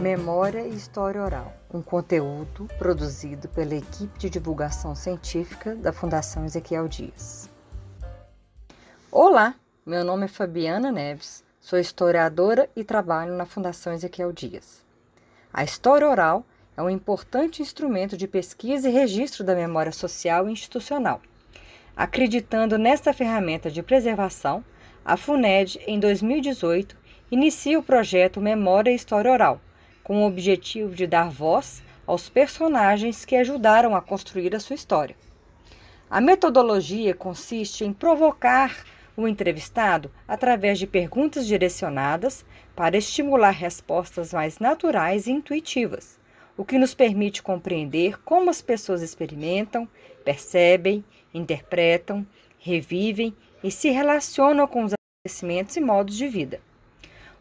Memória e História Oral, um conteúdo produzido pela equipe de divulgação científica da Fundação Ezequiel Dias. Olá, meu nome é Fabiana Neves, sou historiadora e trabalho na Fundação Ezequiel Dias. A história oral é um importante instrumento de pesquisa e registro da memória social e institucional. Acreditando nesta ferramenta de preservação, a FUNED, em 2018, inicia o projeto Memória e História Oral, com o objetivo de dar voz aos personagens que ajudaram a construir a sua história. A metodologia consiste em provocar o entrevistado através de perguntas direcionadas para estimular respostas mais naturais e intuitivas, o que nos permite compreender como as pessoas experimentam, percebem, interpretam, revivem e se relacionam com os acontecimentos e modos de vida.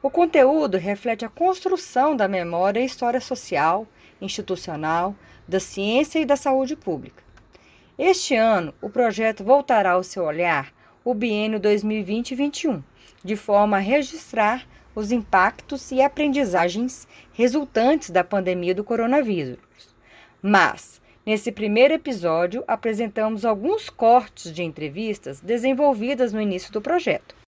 O conteúdo reflete a construção da memória e história social, institucional, da ciência e da saúde pública. Este ano, o projeto voltará ao seu olhar o biênio 2020-21, de forma a registrar os impactos e aprendizagens resultantes da pandemia do coronavírus. Mas, nesse primeiro episódio, apresentamos alguns cortes de entrevistas desenvolvidas no início do projeto.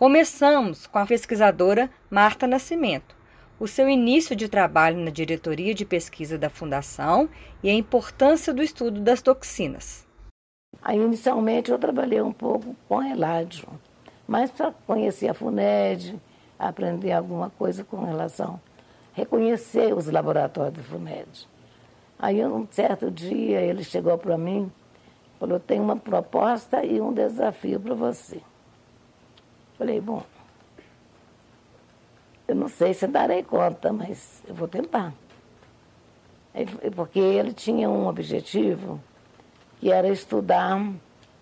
Começamos com a pesquisadora Marta Nascimento, o seu início de trabalho na diretoria de pesquisa da Fundação e a importância do estudo das toxinas. Aí, inicialmente, eu trabalhei um pouco com Eládio, mas para conhecer a FUNED, aprender alguma coisa com relação, reconhecer os laboratórios da FUNED. Aí, um certo dia, ele chegou para mim falou: tem uma proposta e um desafio para você. Falei, bom, eu não sei se darei conta, mas eu vou tentar. Porque ele tinha um objetivo que era estudar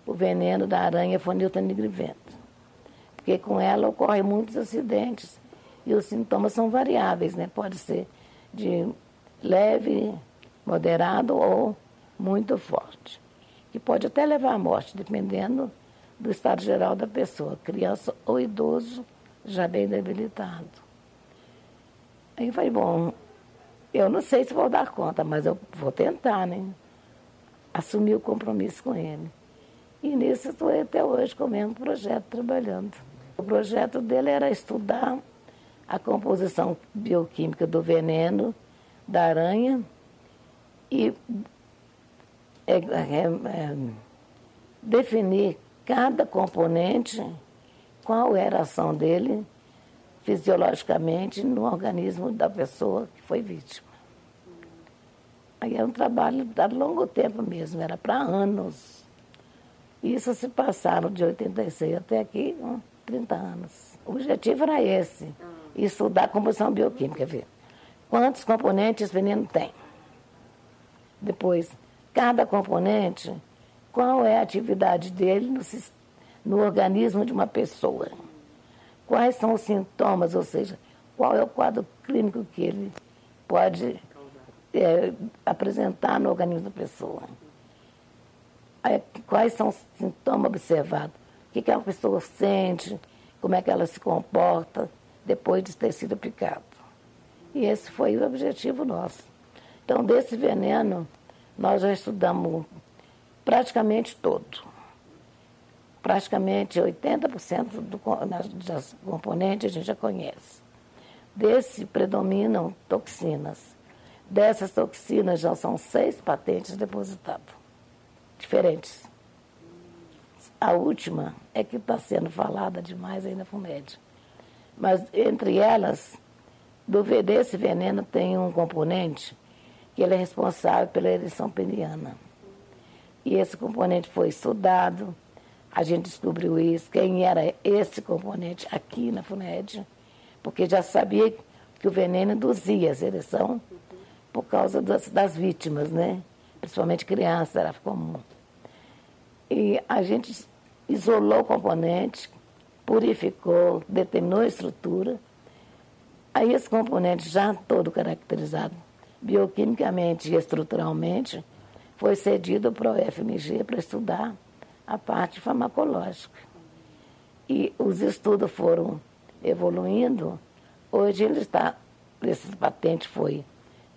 o veneno da aranha fonilta nigriventa. Porque com ela ocorrem muitos acidentes e os sintomas são variáveis, né? Pode ser de leve, moderado ou muito forte. Que pode até levar à morte, dependendo do estado geral da pessoa, criança ou idoso já bem debilitado. Aí eu falei, bom, eu não sei se vou dar conta, mas eu vou tentar, né? Assumir o compromisso com ele. E nisso estou até hoje com o mesmo projeto trabalhando. O projeto dele era estudar a composição bioquímica do veneno da aranha e é, é, é, definir cada componente, qual era a ação dele fisiologicamente no organismo da pessoa que foi vítima. Aí é um trabalho de longo tempo mesmo, era para anos. Isso se passaram de 86 até aqui, 30 anos. O objetivo era esse, estudar a composição bioquímica, ver quantos componentes o veneno tem. Depois, cada componente qual é a atividade dele no, no organismo de uma pessoa. Quais são os sintomas, ou seja, qual é o quadro clínico que ele pode é, apresentar no organismo da pessoa. Quais são os sintomas observados? O que, que a pessoa sente? Como é que ela se comporta depois de ter sido picado? E esse foi o objetivo nosso. Então, desse veneno, nós já estudamos praticamente todo. Praticamente 80% do, das componentes a gente já conhece. Desse predominam toxinas. Dessas toxinas já são seis patentes depositadas, diferentes. A última é que está sendo falada demais aí na FUMED. Mas entre elas, do, desse veneno tem um componente que ele é responsável pela ereção peniana. E esse componente foi estudado, a gente descobriu isso, quem era esse componente aqui na FUNED, porque já sabia que o veneno induzia a ereção por causa das, das vítimas, né? Principalmente crianças, era comum. E a gente isolou o componente, purificou, determinou a estrutura. Aí esse componente já todo caracterizado bioquimicamente e estruturalmente, foi cedido para o FMG para estudar a parte farmacológica. E os estudos foram evoluindo. Hoje ele está essa patente foi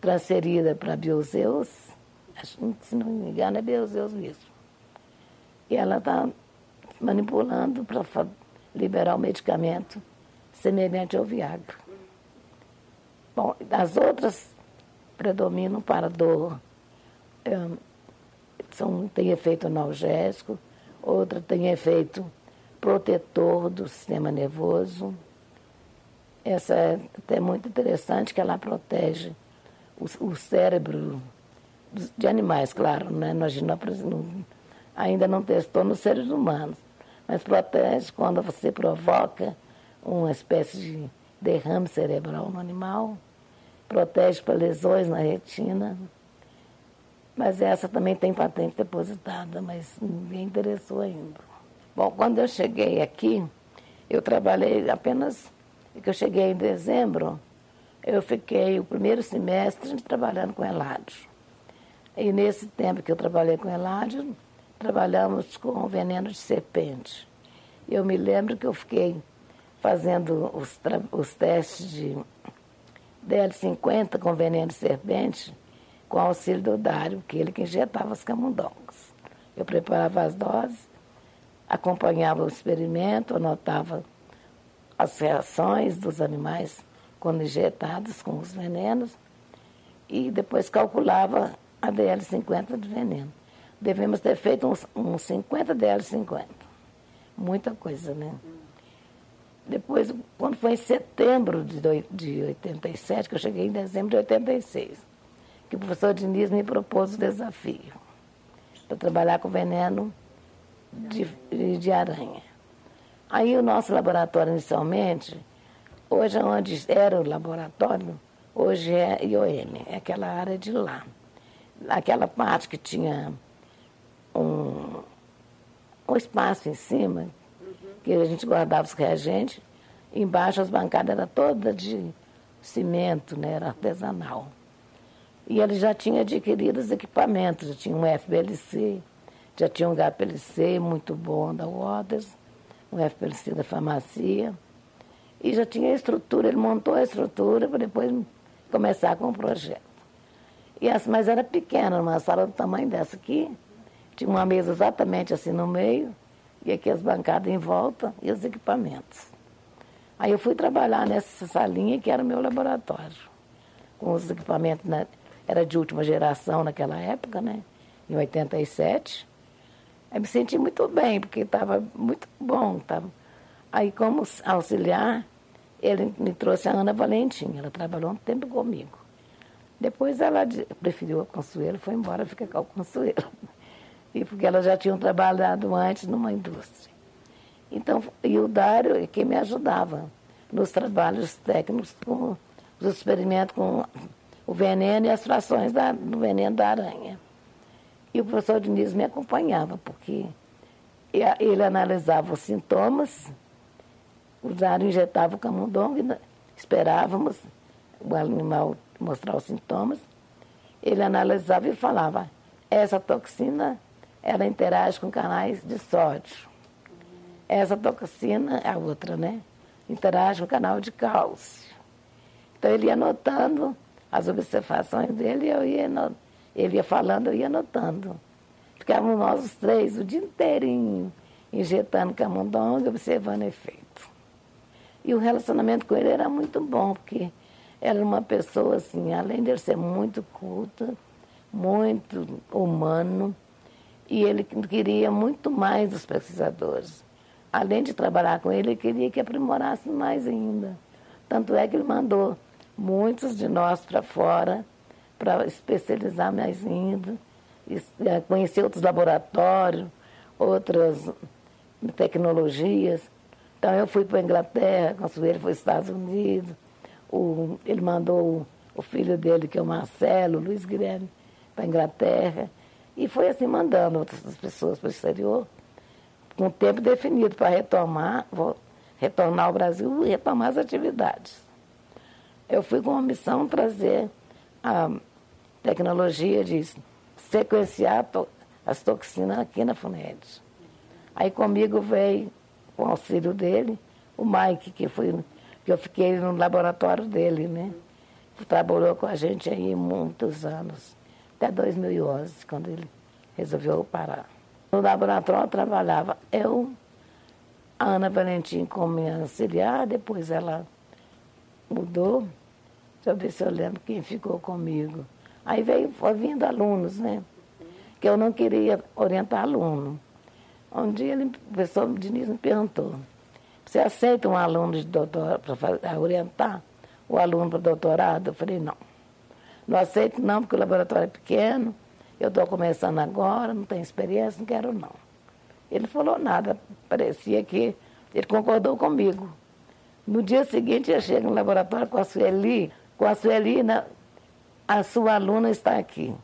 transferida para a Biozeus, se não me engano é Biozeus mesmo. E ela está manipulando para liberar o medicamento semelhante ao Viagra. Bom, as outras predominam para dor, é, são, tem efeito analgésico, outra tem efeito protetor do sistema nervoso. Essa é até muito interessante, que ela protege o, o cérebro de animais, claro, né? Nós não, ainda não testou nos seres humanos, mas protege quando você provoca uma espécie de derrame cerebral no animal, protege para lesões na retina. Mas essa também tem patente depositada, mas ninguém interessou ainda. Bom, quando eu cheguei aqui, eu trabalhei apenas, que eu cheguei em dezembro, eu fiquei o primeiro semestre trabalhando com Eládio. E nesse tempo que eu trabalhei com Eládio, trabalhamos com veneno de serpente. Eu me lembro que eu fiquei fazendo os, os testes de DL50 com veneno de serpente com auxílio do Dário, que ele que injetava os camundongos. Eu preparava as doses, acompanhava o experimento, anotava as reações dos animais quando injetados com os venenos e depois calculava a DL50 de veneno. Devemos ter feito uns, uns 50 DL50. Muita coisa, né? Depois, quando foi em setembro de, de 87, que eu cheguei em dezembro de 86, que o professor Diniz me propôs o desafio para trabalhar com veneno de, de aranha. Aí o nosso laboratório inicialmente, hoje é onde era o laboratório, hoje é IOM, é aquela área de lá. Aquela parte que tinha um, um espaço em cima, que a gente guardava os reagentes, embaixo as bancadas eram todas de cimento, né, era artesanal. E ele já tinha adquirido os equipamentos, já tinha um FBLC, já tinha um HPLC muito bom da Waters, um FPLC da farmácia, e já tinha a estrutura, ele montou a estrutura para depois começar com o projeto. E as, mas era pequena, uma sala do tamanho dessa aqui, tinha uma mesa exatamente assim no meio, e aqui as bancadas em volta e os equipamentos. Aí eu fui trabalhar nessa salinha que era o meu laboratório, com os equipamentos né? Era de última geração naquela época, né? Em 87. Aí me senti muito bem, porque estava muito bom. Tava. Aí, como auxiliar, ele me trouxe a Ana Valentim. Ela trabalhou um tempo comigo. Depois ela preferiu a Consuelo, foi embora ficar com a Consuelo. E porque ela já tinha trabalhado antes numa indústria. Então, e o Dário é quem me ajudava nos trabalhos técnicos, com os experimentos com o veneno e as frações da, do veneno da aranha. E o professor Diniz me acompanhava, porque ele analisava os sintomas, Dário injetava o camundongo, esperávamos o animal mostrar os sintomas, ele analisava e falava, essa toxina, ela interage com canais de sódio. Essa toxina, a outra, né? Interage com o canal de cálcio. Então ele ia anotando as observações dele, eu ia, ele ia falando, eu ia anotando. Ficávamos nós os três o dia inteirinho injetando camundonga, observando efeito. E o relacionamento com ele era muito bom, porque era uma pessoa assim, além de ser muito culta, muito humano, e ele queria muito mais dos pesquisadores. Além de trabalhar com ele, ele queria que aprimorasse mais ainda. Tanto é que ele mandou muitos de nós para fora, para especializar mais ainda, é, conhecer outros laboratórios, outras tecnologias. Então eu fui para a Inglaterra, ele foi para os Estados Unidos, o, ele mandou o filho dele, que é o Marcelo, Luiz Guilherme, para a Inglaterra, e foi assim mandando outras pessoas para o exterior, com tempo definido para retomar, retornar ao Brasil e retomar as atividades eu fui com a missão trazer a tecnologia de sequenciar as toxinas aqui na FUNED. Aí comigo veio, com o auxílio dele, o Mike, que, foi, que eu fiquei no laboratório dele, né? trabalhou com a gente aí muitos anos, até 2011, quando ele resolveu parar. No laboratório trabalhava eu, a Ana Valentim como minha auxiliar, depois ela mudou. Deixa eu ver se eu lembro quem ficou comigo. Aí veio, foi vindo alunos, né? Que eu não queria orientar aluno. Um dia ele, o professor Diniz me perguntou, você aceita um aluno de doutorado para orientar o aluno para doutorado? Eu falei, não. Não aceito não, porque o laboratório é pequeno, eu estou começando agora, não tenho experiência, não quero não. Ele falou nada, parecia que ele concordou comigo. No dia seguinte eu chego no laboratório com a Sueli, com a Sueli, a sua aluna está aqui.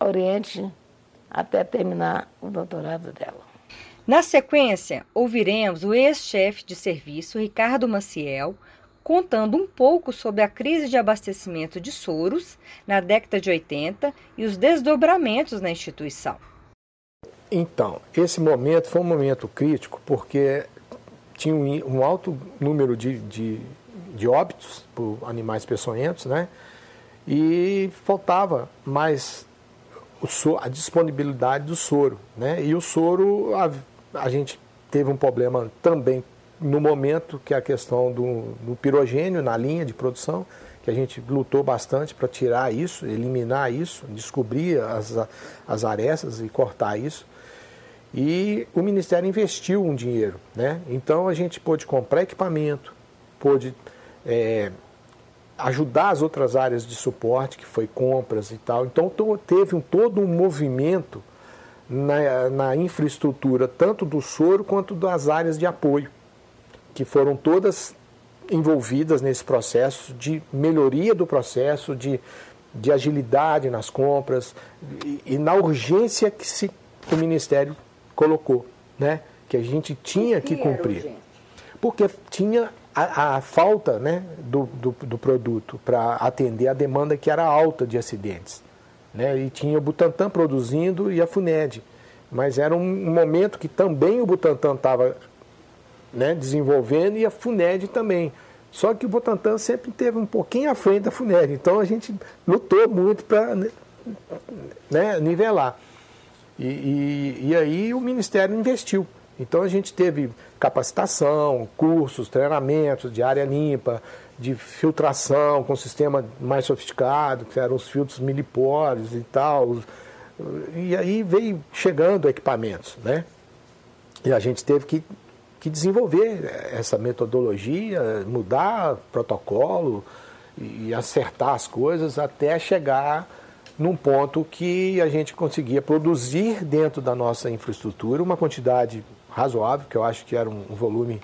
Oriente até terminar o doutorado dela. Na sequência, ouviremos o ex-chefe de serviço, Ricardo Maciel, contando um pouco sobre a crise de abastecimento de soros na década de 80 e os desdobramentos na instituição. Então, esse momento foi um momento crítico porque tinha um, alto número de, de, de óbitos por animais peçonhentos, né? E faltava mais o, a disponibilidade do soro. Né? E o soro, a, a gente teve um problema também no momento, que é a questão do, do pirogênio na linha de produção, que a gente lutou bastante para tirar isso, eliminar isso, descobrir as, as arestas e cortar isso. E o Ministério investiu um dinheiro. Né? Então a gente pôde comprar equipamento, pôde é, ajudar as outras áreas de suporte, que foi compras e tal. Então teve um, todo um movimento na, na infraestrutura, tanto do soro quanto das áreas de apoio, que foram todas envolvidas nesse processo de melhoria do processo, de, de agilidade nas compras e, e na urgência que se, o Ministério colocou, né? que a gente tinha que, que cumprir. Porque tinha a, a falta né, do, do, do produto para atender a demanda que era alta de acidentes. Né? E tinha o Butantan produzindo e a FUNED. Mas era um momento que também o Butantan estava né, desenvolvendo e a FUNED também. Só que o Butantan sempre teve um pouquinho à frente da FUNED. Então a gente lutou muito para né, nivelar. E, e, e aí o Ministério investiu. Então a gente teve capacitação, cursos, treinamentos de área limpa, de filtração com sistema mais sofisticado, que eram os filtros milipores e tal. E aí veio chegando equipamentos, né? E a gente teve que, que desenvolver essa metodologia, mudar protocolo e acertar as coisas até chegar num ponto que a gente conseguia produzir dentro da nossa infraestrutura uma quantidade razoável, que eu acho que era um, um volume.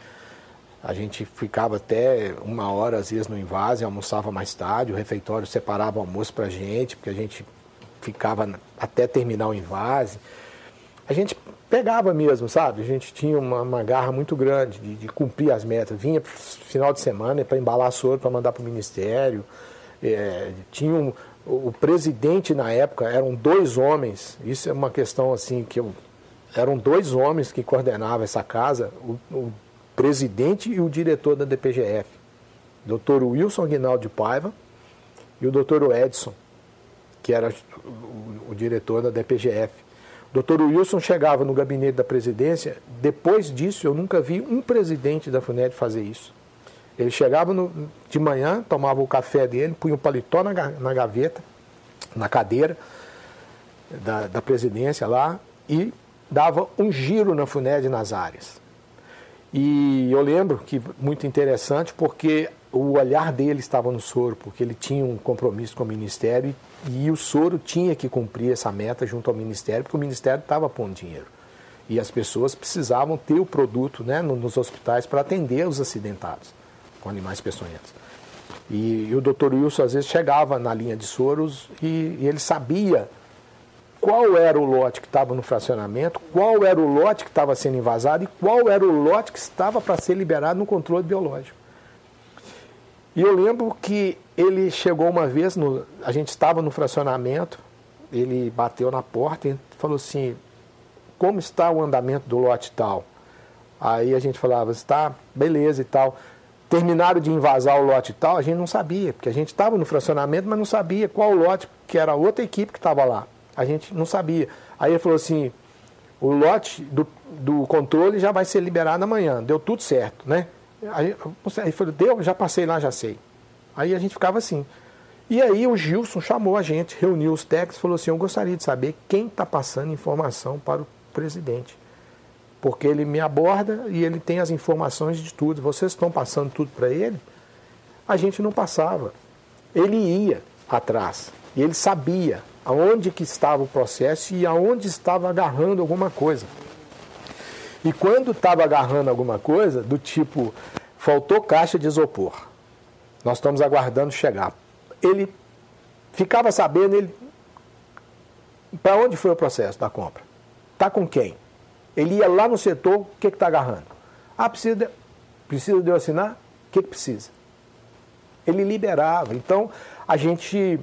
A gente ficava até uma hora, às vezes, no invase, almoçava mais tarde, o refeitório separava o almoço para a gente, porque a gente ficava até terminar o invase. A gente pegava mesmo, sabe? A gente tinha uma, uma garra muito grande de, de, cumprir as metas. Vinha final de semana para embalar soro para mandar para o ministério. É, tinha um, o presidente na época eram dois homens. Isso é uma questão assim que eu eram dois homens que coordenavam essa casa, o, o presidente e o diretor da DPGF, doutor Wilson Guinaldo de Paiva e o doutor Edson, que era o, o diretor da DPGF. O doutor Wilson chegava no gabinete da presidência, depois disso eu nunca vi um presidente da FUNED fazer isso. Ele chegava no, de manhã, tomava o café dele, punha o paletó na, na gaveta, na cadeira da, da presidência lá e dava um giro na FUNED nas áreas. E eu lembro que muito interessante porque o olhar dele estava no soro, porque ele tinha um compromisso com o Ministério e, e o soro tinha que cumprir essa meta junto ao Ministério, porque o Ministério estava pondo dinheiro. E as pessoas precisavam ter o produto né, nos hospitais para atender os acidentados com animais peçonhentos. E, e, o doutor Wilson às vezes chegava na linha de soros e, e ele sabia qual era o lote que estava no fracionamento, qual era o lote que estava sendo invasado e qual era o lote que estava para ser liberado no controle biológico. E eu lembro que ele chegou uma vez, no, a gente estava no fracionamento, ele bateu na porta e falou assim, como está o andamento do lote tal? Aí a gente falava, está, beleza e tal. terminaram de invasar o lote tal, a gente não sabia, porque a gente estava no fracionamento, mas não sabia qual lote, que era a outra equipe que estava lá. A gente não sabia. Aí ele falou assim, o lote do, do controle já vai ser liberado amanhã, deu tudo certo, né? Aí ele falou, deu, já passei lá, já sei. Aí a gente ficava assim. E aí o Gilson chamou a gente, reuniu os técnicos e falou assim, eu gostaria de saber quem está passando informação para o presidente porque ele me aborda e ele tem as informações de tudo. Vocês estão passando tudo para ele? A gente não passava. Ele ia atrás e ele sabia aonde que estava o processo e aonde estava agarrando alguma coisa. E quando estava agarrando alguma coisa, do tipo, faltou caixa de isopor, nós estamos aguardando chegar. Ele ficava sabendo ele, para onde foi o processo da compra. Está com quem? Ele ia lá no setor, o que está agarrando? Ah, precisa de, precisa de eu assinar? O que, que precisa? Ele liberava. Então, a gente,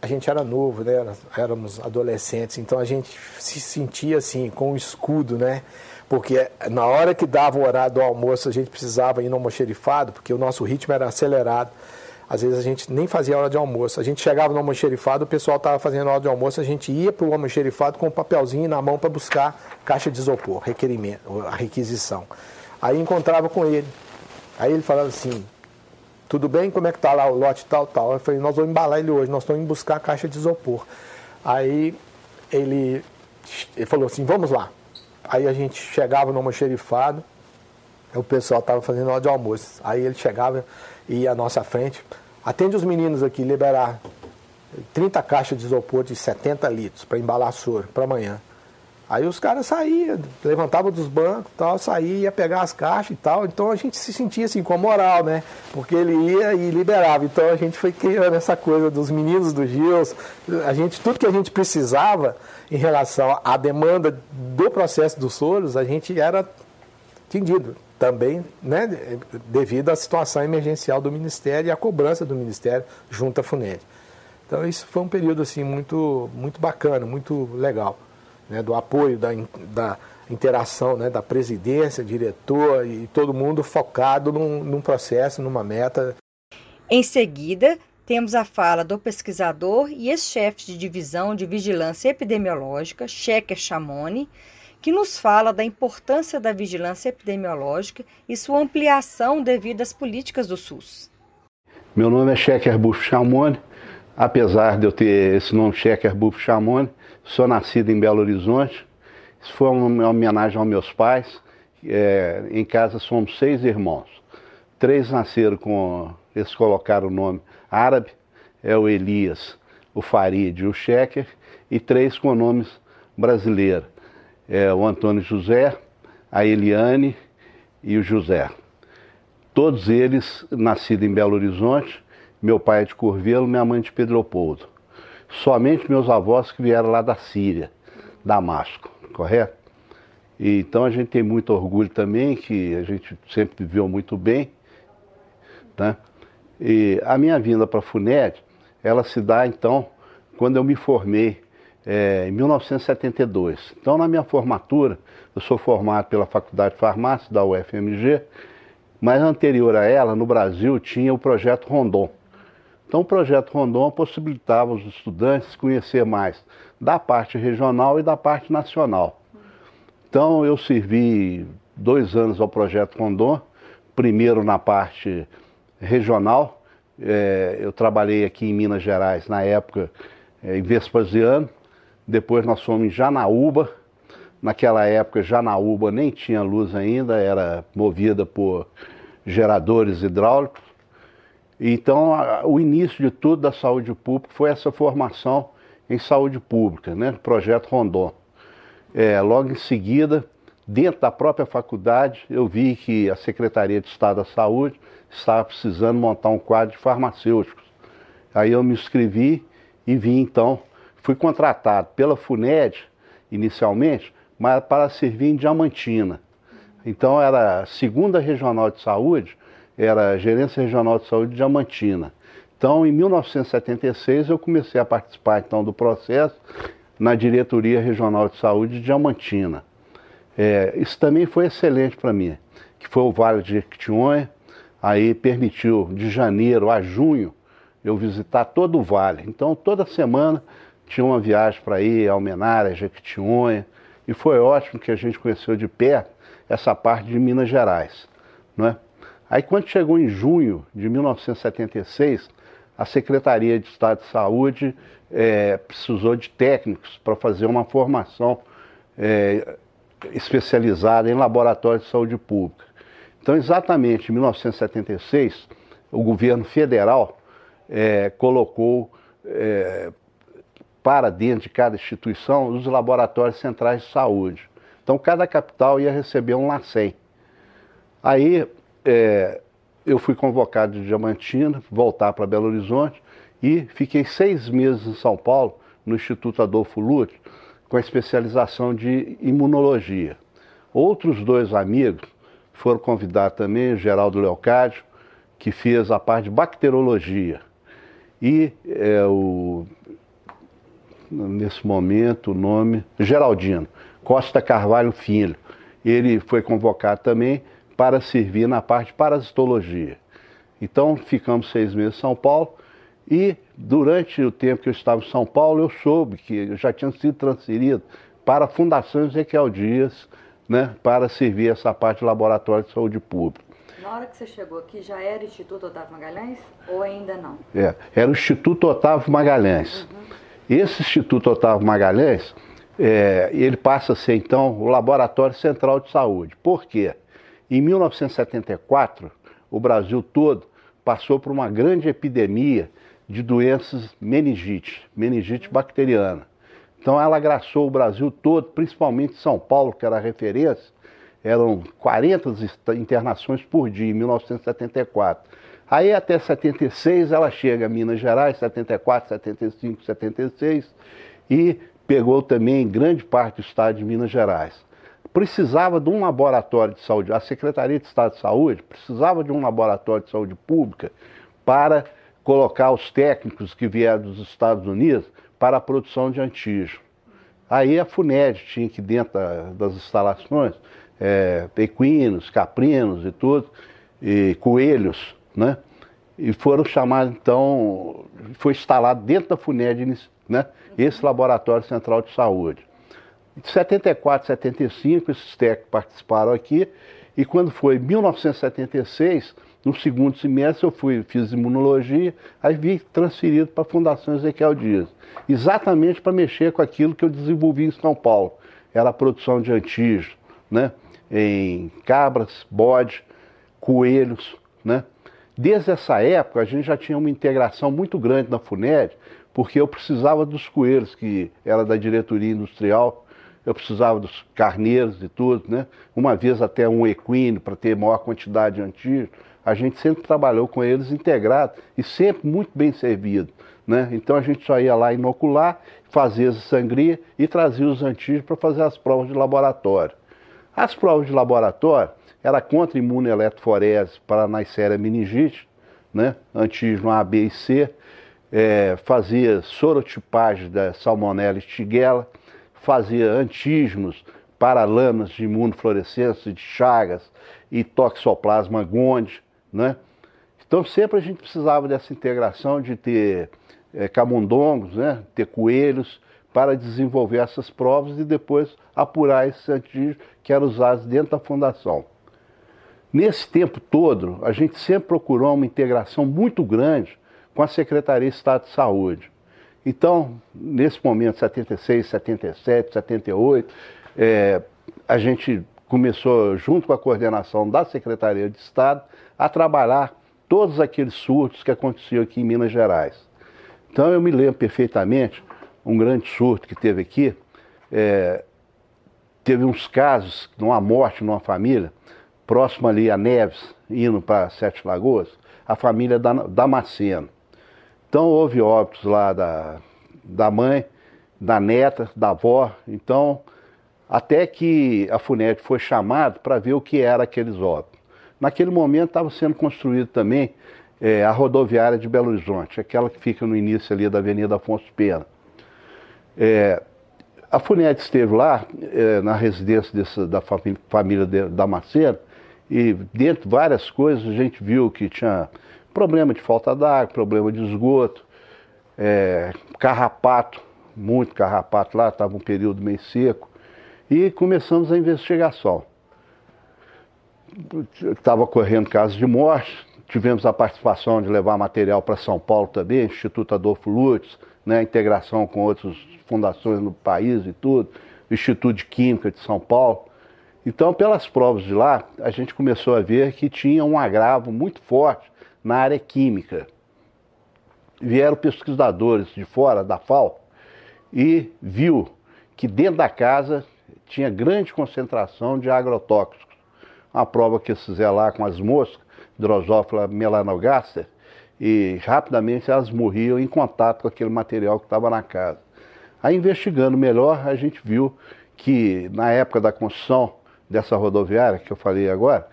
a gente era novo, né? éramos adolescentes, então a gente se sentia assim, com um escudo, né? Porque na hora que dava o horário do almoço, a gente precisava ir no almoxerifado, porque o nosso ritmo era acelerado. Às vezes a gente nem fazia hora de almoço. A gente chegava no almoxerifado, o pessoal estava fazendo hora de almoço, a gente ia para o almoxerifado com um papelzinho na mão para buscar caixa de isopor, requerimento, a requisição. Aí encontrava com ele. Aí ele falava assim, tudo bem? Como é que tá lá o lote tal, tal? Eu falei, nós vamos embalar ele hoje, nós estamos indo buscar a caixa de isopor. Aí ele, ele falou assim, vamos lá. Aí a gente chegava no almoxerifado, o pessoal estava fazendo hora de almoço. Aí ele chegava e à nossa frente, atende os meninos aqui, liberar 30 caixas de isopor de 70 litros para embalar soro para amanhã. Aí os caras saíam, levantavam dos bancos tal, saía, ia pegar as caixas e tal. Então a gente se sentia assim com a moral, né? Porque ele ia e liberava. Então a gente foi criando essa coisa dos meninos do Gils. A gente, tudo que a gente precisava em relação à demanda do processo dos soros, a gente era atendido também né, devido à situação emergencial do Ministério e à cobrança do Ministério junto à FUNED. Então isso foi um período assim muito, muito bacana, muito legal, né, do apoio, da, da interação né, da presidência, diretor e todo mundo focado num, num processo, numa meta. Em seguida, temos a fala do pesquisador e ex-chefe de divisão de vigilância epidemiológica, Checker Chamoni, que nos fala da importância da vigilância epidemiológica e sua ampliação devido às políticas do SUS. Meu nome é Checker Buff Chamone, apesar de eu ter esse nome Checker Buff Chamone, sou nascido em Belo Horizonte. Isso foi uma homenagem aos meus pais. É, em casa somos seis irmãos. Três nasceram com, eles colocaram o nome árabe, é o Elias, o Farid e o Checker, e três com nomes brasileiros é, o Antônio José, a Eliane e o José. Todos eles nascidos em Belo Horizonte, meu pai é de Curvelo, minha mãe de Pedro Leopoldo. Somente meus avós que vieram lá da Síria, Damasco, correto? E, então a gente tem muito orgulho também, que a gente sempre viveu muito bem. Né? E a minha vinda para a FUNED, ela se dá então quando eu me formei é, em 1972. Então, na minha formatura, eu sou formado pela Faculdade de Farmácia da UFMG, mas anterior a ela, no Brasil, tinha o projeto Rondon. Então, o projeto Rondon possibilitava os estudantes conhecer mais da parte regional e da parte nacional. Então, eu servi dois anos ao projeto Rondon, primeiro na parte regional. É, eu trabalhei aqui em Minas Gerais, na época, é, em Vespasiano, depois nós fomos em Janaúba. Naquela época, Janaúba nem tinha luz ainda, era movida por geradores hidráulicos. Então, o início de tudo da saúde pública foi essa formação em saúde pública, né? Projeto Rondon. É, logo em seguida, dentro da própria faculdade, eu vi que a Secretaria de Estado da Saúde estava precisando montar um quadro de farmacêuticos. Aí eu me inscrevi e vim então Fui contratado pela FUNED, inicialmente, mas para servir em Diamantina. Então era a segunda regional de saúde, era gerência regional de saúde de Diamantina. Então, em 1976, eu comecei a participar então do processo na diretoria regional de saúde de Diamantina. É, isso também foi excelente para mim, que foi o Vale de Jequitinhonha, aí permitiu de janeiro a junho eu visitar todo o vale. Então toda semana tinha uma viagem para ir Almenara, Jequitinhonha, e foi ótimo que a gente conheceu de perto essa parte de Minas Gerais. Não é? Aí quando chegou em junho de 1976, a Secretaria de Estado de Saúde é, precisou de técnicos para fazer uma formação é, especializada em laboratório de saúde pública. Então, exatamente em 1976, o governo federal é, colocou é, para dentro de cada instituição os laboratórios centrais de saúde. Então, cada capital ia receber um LACEN. Aí, é, eu fui convocado de Diamantina, voltar para Belo Horizonte e fiquei seis meses em São Paulo, no Instituto Adolfo Lutz, com a especialização de imunologia. Outros dois amigos foram convidados também, Geraldo Leocádio, que fez a parte de bacterologia, e é, o, nesse momento o nome, Geraldino, Costa Carvalho Filho. Ele foi convocado também para servir na parte de parasitologia. Então ficamos seis meses em São Paulo e durante o tempo que eu estava em São Paulo eu soube que eu já tinha sido transferido para a Fundação Ezequiel Dias, né, para servir essa parte de laboratório de saúde pública. Na hora que você chegou aqui, já era Instituto Otávio Magalhães ou ainda não? É, era o Instituto Otávio Magalhães. Uhum. Esse Instituto Otávio Magalhães, é, ele passa a ser então o Laboratório Central de Saúde. Por quê? Em 1974, o Brasil todo passou por uma grande epidemia de doenças meningite, meningite bacteriana. Então ela agraçou o Brasil todo, principalmente São Paulo, que era a referência, eram 40 internações por dia em 1974. Aí até 76 ela chega a Minas Gerais, 74, 75, 76, e pegou também grande parte do estado de Minas Gerais precisava de um laboratório de saúde, a Secretaria de Estado de Saúde precisava de um laboratório de saúde pública para colocar os técnicos que vieram dos Estados Unidos para a produção de antígeno. Aí a FUNED tinha que dentro das instalações é, equinos, caprinos e tudo, e coelhos, né? E foram chamados, então, foi instalado dentro da FUNED, né? Esse laboratório central de saúde. De 74, 75, esses técnicos participaram aqui, e quando foi 1976, no segundo semestre eu fui, fiz imunologia, aí vi transferido para a Fundação Ezequiel Dias, exatamente para mexer com aquilo que eu desenvolvi em São Paulo, era a produção de antígenos, né, em cabras, bode, coelhos, né. Desde essa época a gente já tinha uma integração muito grande na FUNED, porque eu precisava dos coelhos, que era da diretoria industrial, eu precisava dos carneiros e tudo, né? Uma vez até um equino para ter maior quantidade de antígeno. A gente sempre trabalhou com eles integrado e sempre muito bem servido, né? Então a gente só ia lá inocular, fazia a sangria e trazia os antígenos para fazer as provas de laboratório. As provas de laboratório era contra imunoeletroforese para Neisseria meningite, né? Antígeno A, B e C. É, fazia sorotipagem da Salmonella Shigella, fazia antígenos para lâminas de imunofluorescência de Chagas e toxoplasma gondii, né? Então sempre a gente precisava dessa integração de ter é, camundongos, né? ter coelhos, para desenvolver essas provas e depois apurar esses antígenos que eram usados dentro da fundação. Nesse tempo todo, a gente sempre procurou uma integração muito grande com a Secretaria de Estado de Saúde. Então, nesse momento, 76, 77, 78, é, a gente começou, junto com a coordenação da Secretaria de Estado, a trabalhar todos aqueles surtos que aconteciam aqui em Minas Gerais. Então, eu me lembro perfeitamente um grande surto que teve aqui. É, teve uns casos uma morte numa família, próximo ali a Neves, indo para Sete Lagoas, a família da Damasceno. Então houve óbitos lá da, da mãe, da neta, da avó. Então, até que a FUNED foi chamada para ver o que era aqueles óbitos. Naquele momento estava sendo construída também é, a rodoviária de Belo Horizonte, aquela que fica no início ali da Avenida Afonso Pena. É, a FUNED esteve lá, é, na residência desse, da família, família Damasceno, E dentro de várias coisas a gente viu que tinha problema de falta d'água, problema de esgoto, é, carrapato, muito carrapato lá, estava um período meio seco. E começamos a investigação. Estava correndo casos de morte, tivemos a participação de levar material para São Paulo também, Instituto Adolfo Lutz, né, integração com outras fundações no país e tudo, Instituto de Química de São Paulo. Então, pelas provas de lá, a gente começou a ver que tinha um agravo muito forte na área química. Vieram pesquisadores de fora da FAO e viu que dentro da casa tinha grande concentração de agrotóxicos. Uma prova que eles fizeram lá com as moscas, Drosophila melanogaster, e rapidamente elas morriam em contato com aquele material que estava na casa. Aí investigando melhor, a gente viu que na época da construção dessa rodoviária que eu falei agora,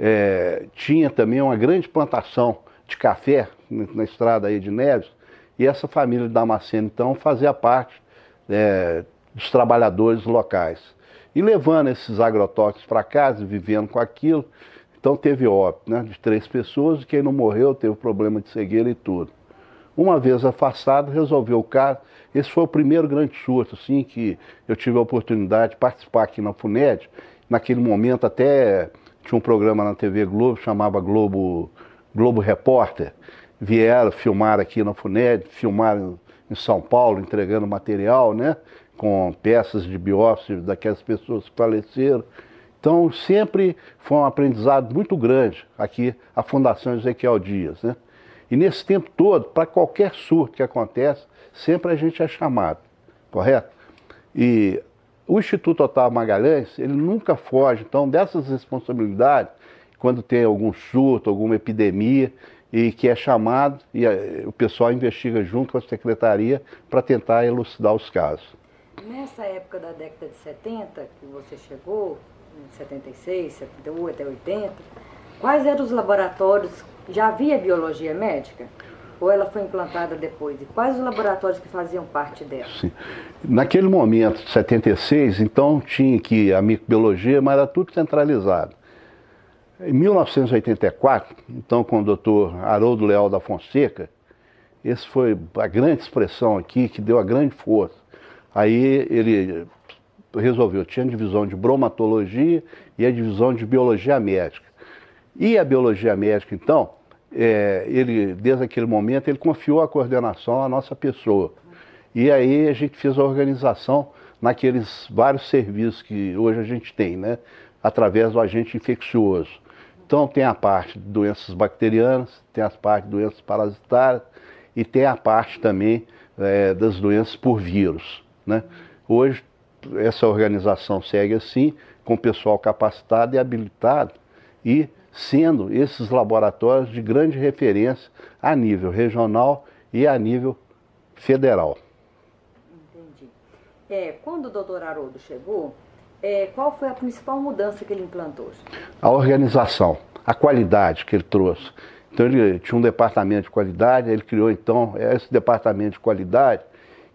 é, tinha também uma grande plantação de café na estrada aí de Neves, e essa família de Damasceno, então, fazia parte é, dos trabalhadores locais. E levando esses agrotóxicos para casa, vivendo com aquilo, então teve óbito né, de três pessoas, e quem não morreu teve problema de cegueira e tudo. Uma vez afastado, resolveu o caso. Esse foi o primeiro grande surto, assim, que eu tive a oportunidade de participar aqui na FUNED, naquele momento até tinha um programa na TV Globo, chamava Globo, Globo Repórter. Vieram filmar aqui na FUNED, filmaram em São Paulo, entregando material, né? Com peças de biópsia daquelas pessoas que faleceram. Então, sempre foi um aprendizado muito grande aqui a Fundação Ezequiel Dias, né? E nesse tempo todo, para qualquer surto que acontece, sempre a gente é chamado, correto? E o Instituto Otávio Magalhães, ele nunca foge, então, dessas responsabilidades, quando tem algum surto, alguma epidemia, e que é chamado, e o pessoal investiga junto com a secretaria para tentar elucidar os casos. Nessa época da década de 70, que você chegou, em 76, 78 até 80, quais eram os laboratórios? Já havia biologia médica? Ou ela foi implantada depois? E quais os laboratórios que faziam parte dela? Sim. Naquele momento, 76, então tinha que a microbiologia, mas era tudo centralizado. Em 1984, então com o doutor Haroldo Leal da Fonseca, esse foi a grande expressão aqui que deu a grande força. Aí ele resolveu, tinha a divisão de bromatologia e a divisão de biologia médica. E a biologia médica, então, é, ele, desde aquele momento, ele confiou a coordenação à nossa pessoa. E aí a gente fez a organização naqueles vários serviços que hoje a gente tem, né? Através do agente infeccioso. Então tem a parte de doenças bacterianas, tem as partes de doenças parasitárias e tem a parte também é, das doenças por vírus. Né? Hoje essa organização segue assim, com pessoal capacitado e habilitado e sendo esses laboratórios de grande referência a nível regional e a nível federal. Entendi. É, quando o doutor Haroldo chegou, é, qual foi a principal mudança que ele implantou? A organização, a qualidade que ele trouxe. Então ele tinha um departamento de qualidade, ele criou então esse departamento de qualidade,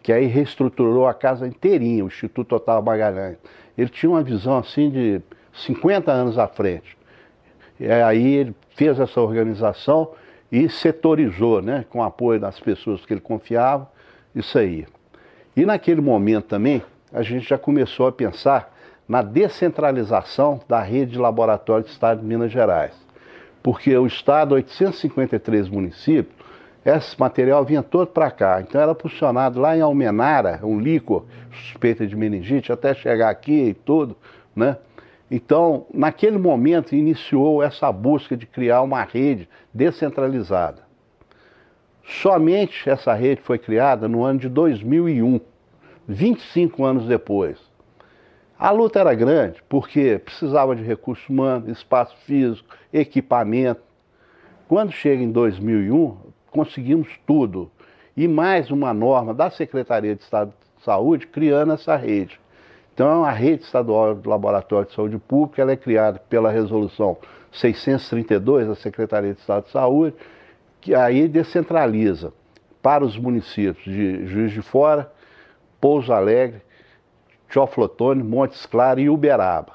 que aí reestruturou a casa inteirinha, o Instituto Otávio Magalhães. Ele tinha uma visão assim de 50 anos à frente. E aí ele fez essa organização e setorizou, né, com o apoio das pessoas que ele confiava, isso aí. E naquele momento também, a gente já começou a pensar na descentralização da rede de laboratórios do Estado de Minas Gerais. Porque o Estado, 853 municípios, esse material vinha todo para cá. Então era funcionado lá em Almenara, um líquor suspeita de meningite, até chegar aqui e tudo, né? Então, naquele momento, iniciou essa busca de criar uma rede descentralizada. Somente essa rede foi criada no ano de 2001, 25 anos depois. A luta era grande porque precisava de recursos humanos, espaço físico, equipamento. Quando chega em 2001, conseguimos tudo. E mais uma norma da Secretaria de Estado de Saúde criando essa rede. Então, é uma rede estadual de laboratório de saúde pública, ela é criada pela resolução 632 da Secretaria de Estado de Saúde, que aí descentraliza para os municípios de Juiz de Fora, Pouso Alegre, Teoflotone, Montes Claros e Uberaba.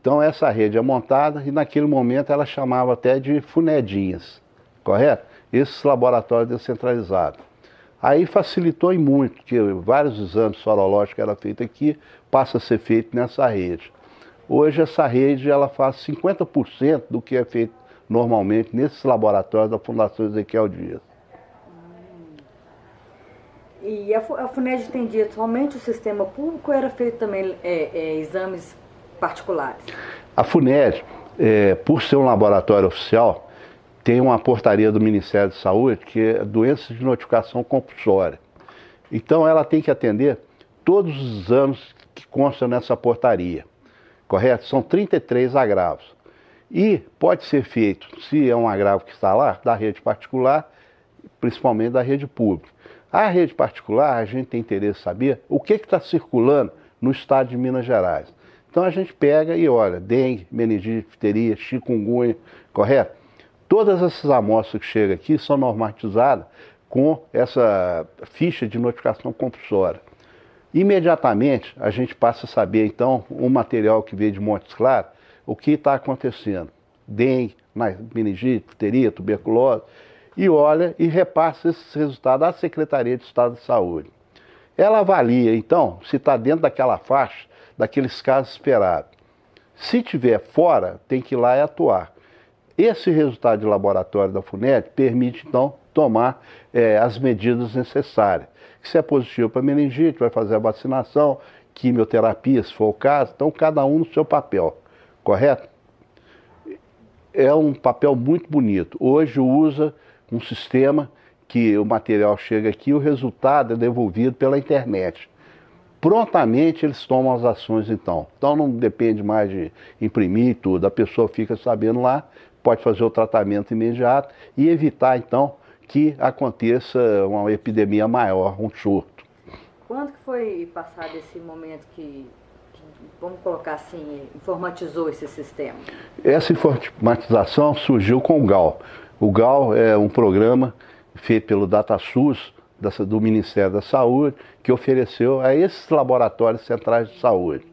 Então essa rede é montada e naquele momento ela chamava até de funedinhas, correto? Esses laboratórios descentralizados. Aí facilitou em muito, que vários exames sorológicos eram feitos aqui, passa a ser feito nessa rede. Hoje essa rede ela faz 50% do que é feito normalmente nesses laboratórios da Fundação Ezequiel Dias. E a, FUNED atendia somente o sistema público ou era feito também é, é, exames particulares? A FUNED, é, por ser um laboratório oficial, tem uma portaria do Ministério de Saúde que é doenças de notificação compulsória. Então ela tem que atender todos os exames que constam nessa portaria, correto? São 33 agravos. E pode ser feito, se é um agravo que está lá, da rede particular, principalmente da rede pública. A rede particular, a gente tem interesse em saber o que está circulando no estado de Minas Gerais. Então a gente pega e olha, dengue, meningite, difteria, chikungunya, correto? Todas essas amostras que chegam aqui são normatizadas com essa ficha de notificação compulsória. Imediatamente a gente passa a saber então o material que veio de Montes Claros, o que está acontecendo. Dengue, meningite, difteria, tuberculose e olha e repassa esses resultados à Secretaria de Estado de Saúde. Ela avalia, então, se está dentro daquela faixa, daqueles casos esperados. Se tiver fora, tem que ir lá e atuar. Esse resultado de laboratório da FUNED permite, então, tomar é, as medidas necessárias. Se é positivo para meningite, vai fazer a vacinação, quimioterapia, se for o caso, então cada um no seu papel, correto? É um papel muito bonito. Hoje usa um sistema que o material chega aqui e o resultado é devolvido pela internet. Prontamente eles tomam as ações então. Então não depende mais de imprimir tudo, a pessoa fica sabendo lá, pode fazer o tratamento imediato e evitar então que aconteça uma epidemia maior, um surto. Quando que foi passado esse momento que, que vamos colocar assim, informatizou esse sistema? Essa informatização surgiu com o GAL. O GAL é um programa feito pelo DataSUS, do Ministério da Saúde, que ofereceu a esses laboratórios centrais de saúde.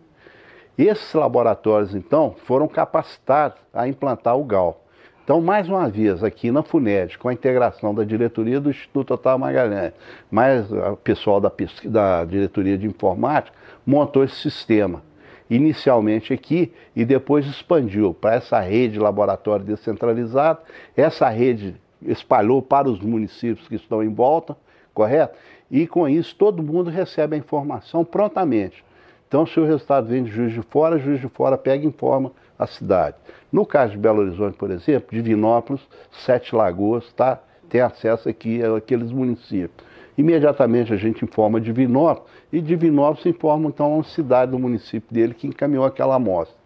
Esses laboratórios, então, foram capacitados a implantar o GAL. Então, mais uma vez, aqui na FUNED, com a integração da diretoria do Instituto Otávio Magalhães, mais o pessoal da, da diretoria de informática, montou esse sistema inicialmente aqui e depois expandiu para essa rede de laboratório descentralizado. Essa rede espalhou para os municípios que estão em volta, correto? E com isso todo mundo recebe a informação prontamente. Então, se o resultado vem de Juiz de Fora, Juiz de Fora pega e informa a cidade. No caso de Belo Horizonte, por exemplo, Divinópolis, Sete Lagoas, tá, tem acesso aqui àqueles municípios. Imediatamente a gente informa Divinópolis e Divinópolis informa então a cidade do município dele que encaminhou aquela amostra.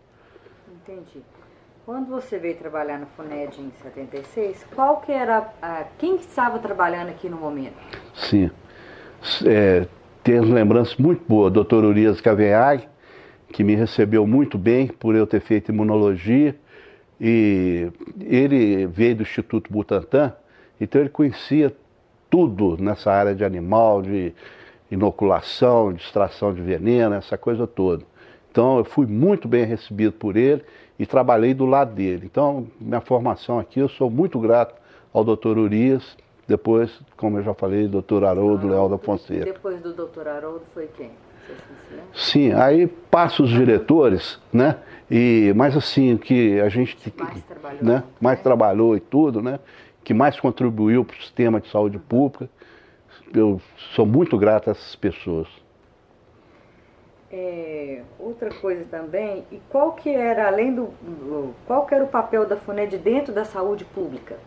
Entendi. Quando você veio trabalhar na FUNED em 76, qual que era, a, quem estava trabalhando aqui no momento? Sim, é, tenho lembranças muito boas, doutor Urias Cavenhag, que me recebeu muito bem por eu ter feito imunologia, e ele veio do Instituto Butantan, então ele conhecia tudo nessa área de animal, de inoculação, de extração de veneno, essa coisa toda. Então eu fui muito bem recebido por ele e trabalhei do lado dele. Então, minha formação aqui, eu sou muito grato ao doutor Urias, depois, como eu já falei, doutor Haroldo Leal da Fonseca. Depois do doutor Haroldo foi quem? Sim, aí passa os diretores, né? E, mas assim, que a gente mais trabalhou, né? mais né? trabalhou e tudo, né? que mais contribuiu para o sistema de saúde pública. Eu sou muito grato a essas pessoas. É, outra coisa também, e qual que era, além do. Qual que era o papel da FUNED dentro da saúde pública?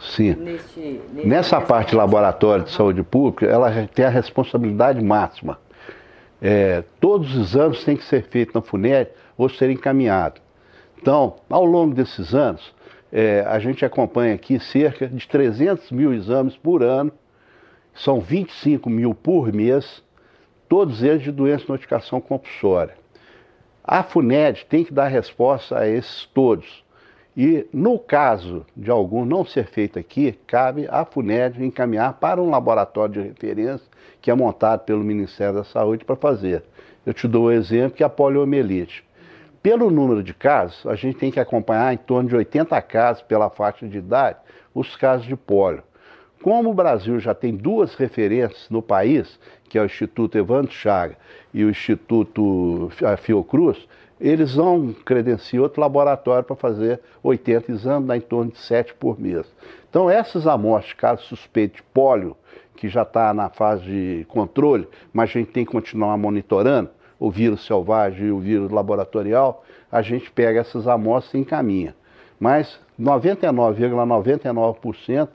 Sim. Neste, neste, Nessa parte laboratório de saúde pública, ela tem a responsabilidade máxima. É, todos os anos tem que ser feito na FUNED ou ser encaminhado. Então, ao longo desses anos, é, a gente acompanha aqui cerca de 300 mil exames por ano, são 25 mil por mês, todos eles de doença de notificação compulsória. A FUNED tem que dar resposta a esses todos. E no caso de algum não ser feito aqui, cabe à FUNED encaminhar para um laboratório de referência que é montado pelo Ministério da Saúde para fazer. Eu te dou o um exemplo que é a poliomielite. Pelo número de casos, a gente tem que acompanhar em torno de 80 casos pela faixa de idade, os casos de pólio. Como o Brasil já tem duas referências no país, que é o Instituto Evandro Chaga e o Instituto Fiocruz, eles vão credenciar outro laboratório para fazer 80 exames, dá em torno de 7 por mês. Então, essas amostras, caso suspeito de pólio, que já está na fase de controle, mas a gente tem que continuar monitorando, o vírus selvagem e o vírus laboratorial, a gente pega essas amostras e encaminha. Mas 99,99% ,99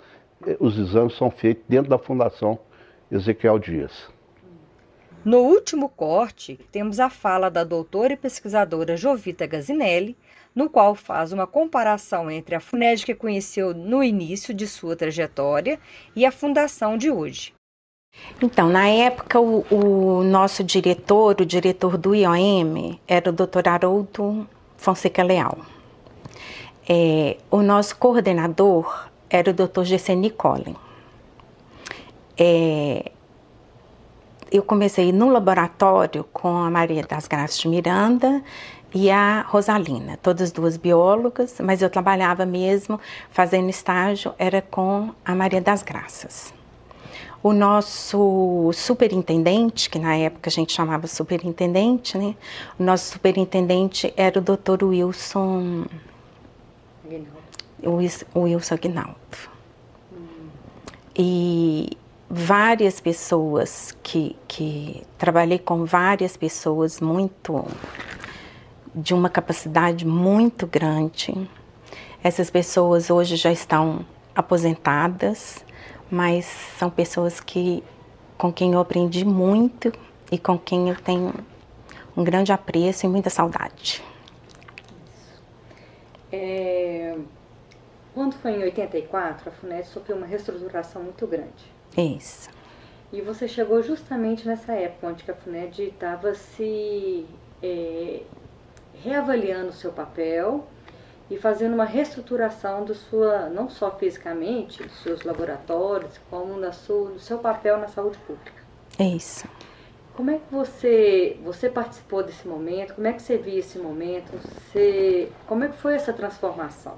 eh, os exames são feitos dentro da Fundação Ezequiel Dias. No último corte, temos a fala da doutora e pesquisadora Jovita Gazinelli, no qual faz uma comparação entre a FUNED que conheceu no início de sua trajetória e a fundação de hoje. Então, na época, o, o nosso diretor, o diretor do IOM, era o Dr. Haroldo Fonseca Leal. É, o nosso coordenador era o Dr. Gesseni Collin. É, eu comecei no laboratório com a Maria das Graças de Miranda e a Rosalina, todas duas biólogas, mas eu trabalhava mesmo fazendo estágio era com a Maria das Graças. O nosso superintendente, que na época a gente chamava superintendente, né? O nosso superintendente era o Dr. Wilson o Wilson Aguinaldo. Hum. E várias pessoas que, que trabalhei com várias pessoas muito de uma capacidade muito grande. Essas pessoas hoje já estão aposentadas, mas são pessoas que com quem eu aprendi muito e com quem eu tenho um grande apreço e muita saudade. É, quando foi em 84, a FUNED sofreu uma reestruturação muito grande. Isso. E você chegou justamente nessa época onde a FUNED estava se é, reavaliando o seu papel e fazendo uma reestruturação do sua, não só fisicamente, dos seus laboratórios, como na sua, do seu papel na saúde pública. É isso. Como é que você, você participou desse momento? Como é que você viu esse momento? Você, como é que foi essa transformação?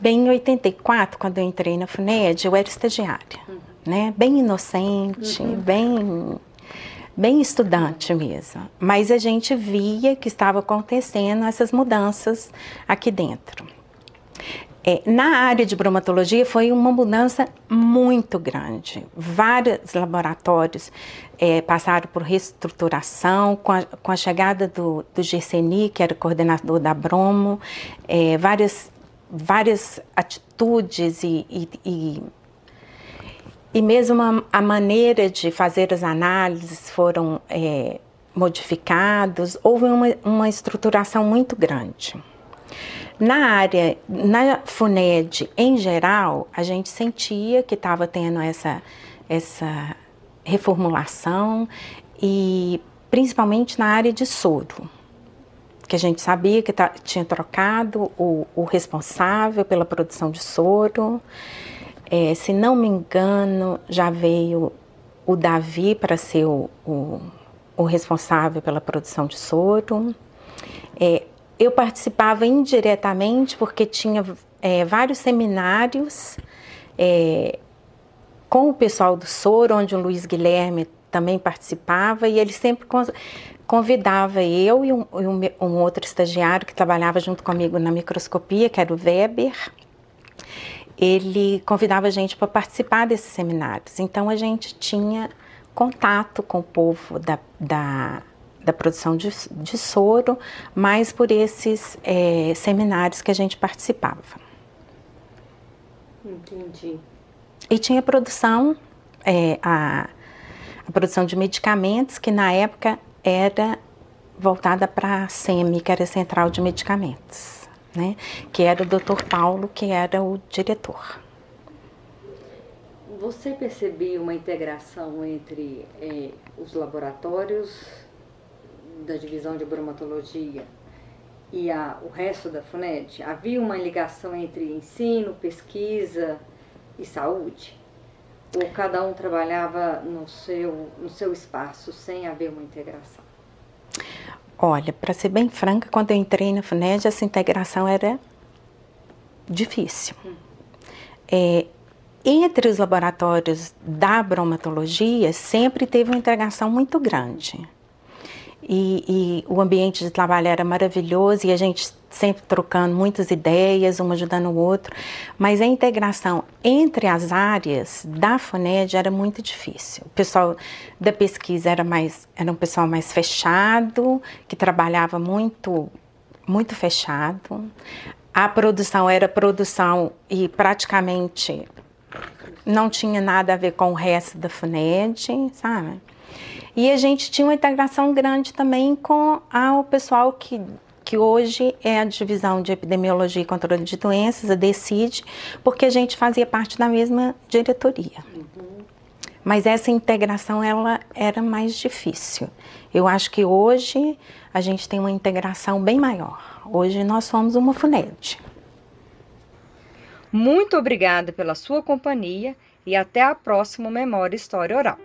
Bem, em 84, quando eu entrei na FUNED, eu era estagiária. Né? Bem inocente, uhum. bem bem estudante mesmo. Mas a gente via que estava acontecendo essas mudanças aqui dentro. É, na área de bromatologia foi uma mudança muito grande. Vários laboratórios é, passaram por reestruturação, com a, com a chegada do, do que era coordenador da Bromo, é, várias, várias atitudes e, e, e e mesmo a, a maneira de fazer as análises foram é, modificados, houve uma, uma estruturação muito grande. Na área, na FUNED em geral, a gente sentia que estava tendo essa, essa reformulação e principalmente na área de soro, que a gente sabia que tá, tinha trocado o, o responsável pela produção de soro é, se não me engano, já veio o Davi para ser o, o, o, responsável pela produção de soro. É, eu participava indiretamente porque tinha é, vários seminários é, com o pessoal do soro, onde o Luiz Guilherme também participava e ele sempre convidava eu e um, um, um outro estagiário que trabalhava junto comigo na microscopia, que era o Weber ele convidava a gente para participar desses seminários. Então a gente tinha contato com o povo da, da, da produção de, de, soro, mais por esses é, seminários que a gente participava. Entendi. E tinha produção, é, a, a produção de medicamentos, que na época era voltada para a SEMI, que era a Central de Medicamentos né? Que era o Dr. Paulo, que era o diretor. Você percebeu uma integração entre é, os laboratórios da divisão de bromatologia e a, o resto da FUNED? Havia uma ligação entre ensino, pesquisa e saúde? Ou cada um trabalhava no seu, no seu espaço sem haver uma integração? Olha, para ser bem franca, quando eu entrei na FUNED, essa integração era difícil. É, entre os laboratórios da bromatologia, sempre teve uma integração muito grande. E, e, o ambiente de trabalho era maravilhoso e a gente sempre trocando muitas ideias, um ajudando o outro, mas a integração entre as áreas da FUNED era muito difícil. O pessoal da pesquisa era mais era um pessoal mais fechado, que trabalhava muito muito fechado. A produção era produção e praticamente não tinha nada a ver com o resto da FUNED, sabe? E a gente tinha uma integração grande também com o pessoal que, que hoje é a Divisão de Epidemiologia e Controle de Doenças, a DECID, porque a gente fazia parte da mesma diretoria. Mas essa integração ela era mais difícil. Eu acho que hoje a gente tem uma integração bem maior. Hoje nós somos uma FUNED. Muito obrigada pela sua companhia e até a próxima Memória História Oral.